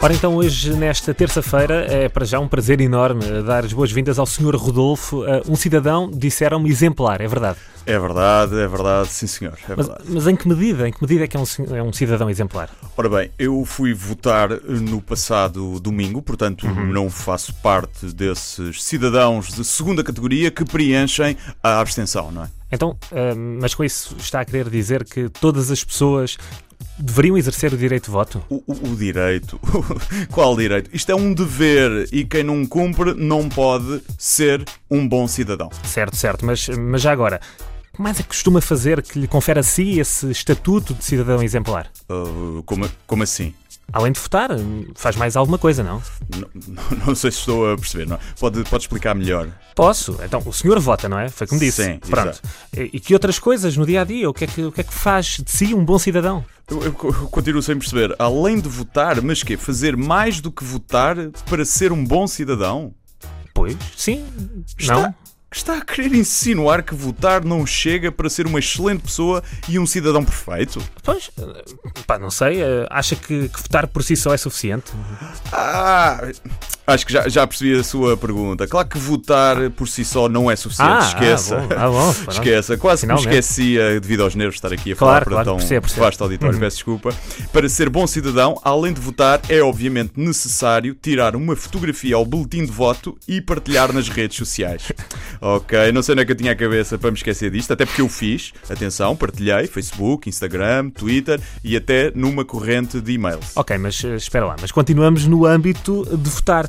Ora então, hoje, nesta terça-feira, é para já um prazer enorme dar as boas-vindas ao Sr. Rodolfo, uh, um cidadão, disseram-me, exemplar, é verdade? É verdade, é verdade, sim senhor. É mas, verdade. mas em que medida? Em que medida é que é um, é um cidadão exemplar? Ora bem, eu fui votar no passado domingo, portanto Uhum. não faço parte desses cidadãos de segunda categoria que preenchem a abstenção, não é? Então, uh, mas com isso está a querer dizer que todas as pessoas deveriam exercer o direito de voto? O, o- o direito. Qual direito? Isto é um dever e quem não cumpre não pode ser um bom cidadão. Certo, certo, mas, mas já agora, que mais é que costuma fazer que lhe confere a si esse estatuto de cidadão exemplar? Uh, como, como assim? Além de votar, faz mais alguma coisa, não? Não, não- não sei se estou a perceber, não? Pode, pode explicar melhor. Posso. Então, o senhor vota, não é? Foi como disse. Sim, Pronto. E, e que outras coisas no dia a dia? O que, é que, o que é que faz de si um bom cidadão? Eu, eu eu continuo sem perceber. Além de votar, mas quê? Fazer mais do que votar para ser um bom cidadão? Pois, sim, Está, não. Está a querer insinuar que votar não chega para ser uma excelente pessoa e um cidadão perfeito? Pois, pá, não sei. eh, Acha que, que votar por si só é suficiente? Ah, acho que já, já percebi a sua pergunta. Claro que votar por si só não é suficiente. Ah, Esqueça. ah, bom, ah, bom. Esqueça. Quase que me esquecia devido aos nervos estar aqui a Claro, falar para claro, tão percebo, percebo. vasto auditório. Uhum. Peço desculpa. Para ser bom cidadão, além de votar, é obviamente necessário tirar uma fotografia ao boletim de voto e partilhar nas redes sociais. ok, não sei onde é que eu tinha a cabeça para me esquecer disto, até porque eu fiz. Atenção, partilhei Facebook, Instagram, Twitter e até numa corrente de e-mails. Ok, mas eh, espera lá. Mas continuamos no âmbito de votar.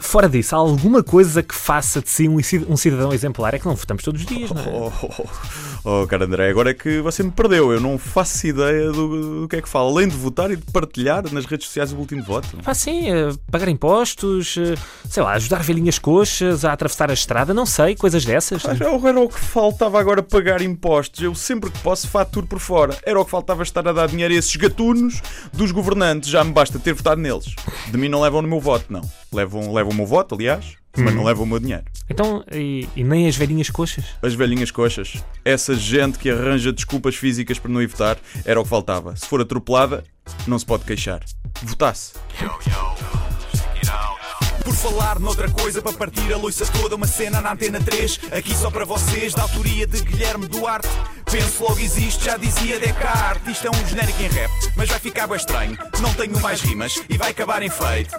Fora disso, há alguma coisa que faça de si um ci- cidadão exemplar? É que não votamos todos os dias, não é? Oh, oh, oh, cara André, agora é que você me perdeu. Eu não faço ideia do, do que é que fala. Além de votar e de partilhar nas redes sociais o último de voto. Pá, sim, eh, pagar impostos, eh, sei lá, ajudar velhinhas coxas a atravessar a estrada, não sei, coisas dessas. Ah, era o que faltava agora pagar impostos. Eu sempre que posso faturo por fora. Era o que faltava estar a dar dinheiro a esses gatunos dos governantes. Já me basta ter votado neles. De mim não levam no meu voto, não. Levam, levam o meu voto, aliás, mas não levam o meu dinheiro. Então, e, e nem as velhinhas coxas? As velhinhas coxas. Essa gente que arranja desculpas físicas para não ir votar era o que faltava. Se for atropelada, não se pode queixar. Votasse. Por falar noutra coisa, para partir a loiça toda, uma cena na antena 3, aqui só para vocês, da autoria de Guilherme Duarte. Penso logo existe, já dizia Descartes. Isto é um genérico em rap, mas vai ficar bem estranho. Não tenho mais rimas e vai acabar em feito.